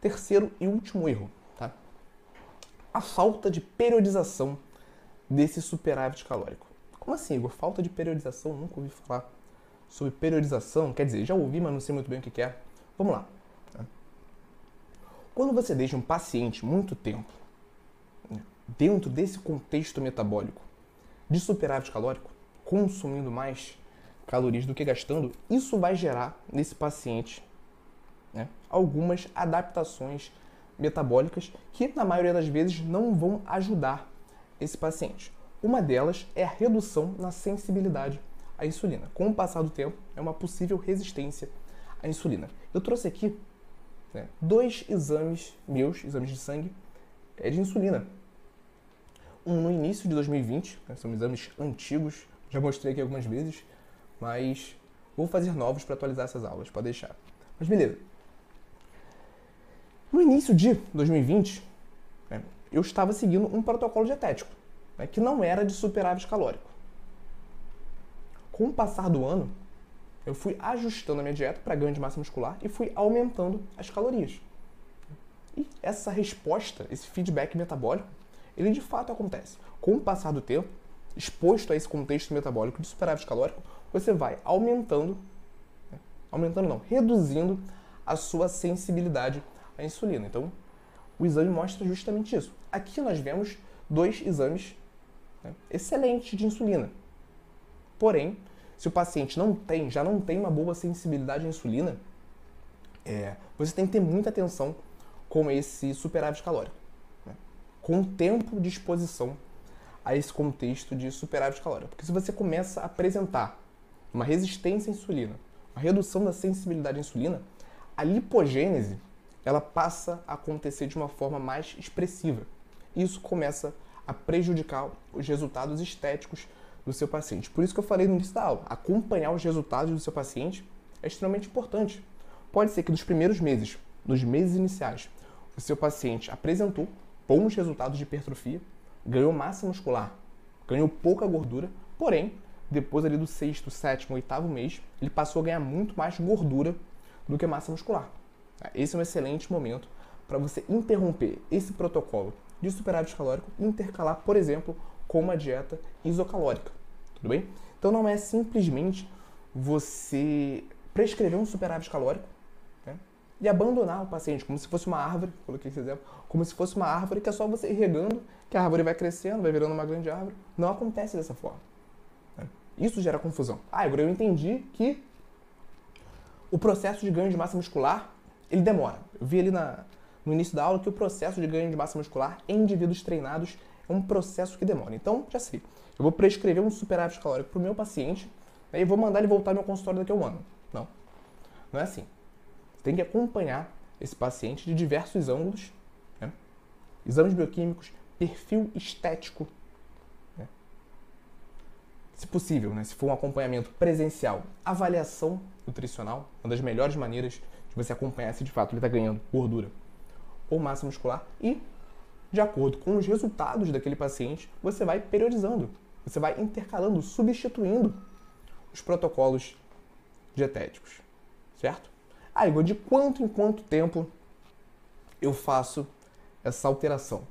Terceiro e último erro, tá? A falta de periodização desse superávit calórico. Como assim, Igor? Falta de periodização? Nunca ouvi falar sobre periodização. Quer dizer, já ouvi, mas não sei muito bem o que é. Vamos lá. Tá? Quando você deixa um paciente muito tempo né, dentro desse contexto metabólico de superávit calórico, consumindo mais calorias do que gastando, isso vai gerar nesse paciente né, algumas adaptações metabólicas que, na maioria das vezes, não vão ajudar esse paciente. Uma delas é a redução na sensibilidade à insulina. Com o passar do tempo, é uma possível resistência à insulina. Eu trouxe aqui né, dois exames meus, exames de sangue, é de insulina. No início de 2020, né, são exames antigos, já mostrei aqui algumas vezes, mas vou fazer novos para atualizar essas aulas, pode deixar. Mas beleza. No início de 2020, né, eu estava seguindo um protocolo dietético, né, que não era de superávit calórico. Com o passar do ano, eu fui ajustando a minha dieta para ganho de massa muscular e fui aumentando as calorias. E essa resposta, esse feedback metabólico, ele de fato acontece. Com o passar do tempo, exposto a esse contexto metabólico de superávit calórico, você vai aumentando, né, aumentando não, reduzindo a sua sensibilidade a insulina. Então, o exame mostra justamente isso. Aqui nós vemos dois exames né, excelentes de insulina. Porém, se o paciente não tem, já não tem uma boa sensibilidade à insulina, é, você tem que ter muita atenção com esse superávit calórico. Com tempo de exposição a esse contexto de superávit calórico. Porque se você começa a apresentar uma resistência à insulina, uma redução da sensibilidade à insulina, a lipogênese ela passa a acontecer de uma forma mais expressiva. Isso começa a prejudicar os resultados estéticos do seu paciente. Por isso que eu falei no início da aula, acompanhar os resultados do seu paciente é extremamente importante. Pode ser que nos primeiros meses, nos meses iniciais, o seu paciente apresentou bons resultados de hipertrofia, ganhou massa muscular, ganhou pouca gordura, porém, depois ali do sexto, sétimo, oitavo mês, ele passou a ganhar muito mais gordura do que massa muscular. Tá? Esse é um excelente momento para você interromper esse protocolo de superávit calórico e intercalar, por exemplo, com uma dieta isocalórica. Tudo bem? Então não é simplesmente você prescrever um superávit calórico e abandonar o paciente como se fosse uma árvore, coloquei esse exemplo, como se fosse uma árvore que é só você ir regando, que a árvore vai crescendo, vai virando uma grande árvore. Não acontece dessa forma. Né? Isso gera confusão. Ah, agora eu entendi que o processo de ganho de massa muscular ele demora. Eu vi ali na, no início da aula que o processo de ganho de massa muscular em indivíduos treinados é um processo que demora. Então, já sei. Eu vou prescrever um superávit calórico para o meu paciente né, e vou mandar ele voltar ao meu consultório daqui a um ano. Não. Não é assim. Você tem que acompanhar esse paciente de diversos ângulos, né? exames bioquímicos, perfil estético, né? se possível, né? se for um acompanhamento presencial, avaliação nutricional, uma das melhores maneiras de você acompanhar se de fato ele está ganhando gordura ou massa muscular e, de acordo com os resultados daquele paciente, você vai periodizando, você vai intercalando, substituindo os protocolos dietéticos, certo? Ah, Igor, de quanto em quanto tempo eu faço essa alteração?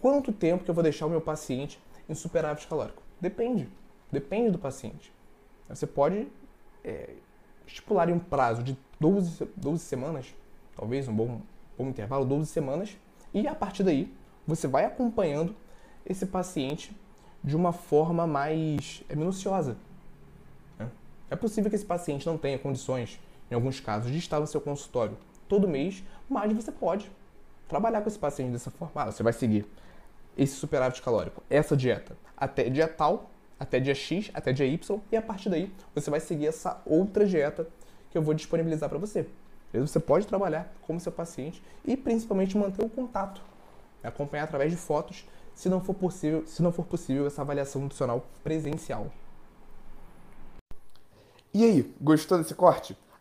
Quanto tempo que eu vou deixar o meu paciente em superávit calórico? Depende, depende do paciente. Você pode é, estipular um prazo de 12, 12 semanas, talvez um bom, bom intervalo, 12 semanas, e a partir daí você vai acompanhando esse paciente de uma forma mais é, minuciosa. É possível que esse paciente não tenha condições, em alguns casos, de estar no seu consultório todo mês, mas você pode trabalhar com esse paciente dessa forma. Ah, você vai seguir esse superávit calórico, essa dieta, até dia tal, até dia X, até dia Y, e a partir daí você vai seguir essa outra dieta que eu vou disponibilizar para você. Você pode trabalhar como seu paciente e principalmente manter o contato, acompanhar através de fotos, se não for possível, se não for possível essa avaliação nutricional presencial. E aí, gostou desse corte?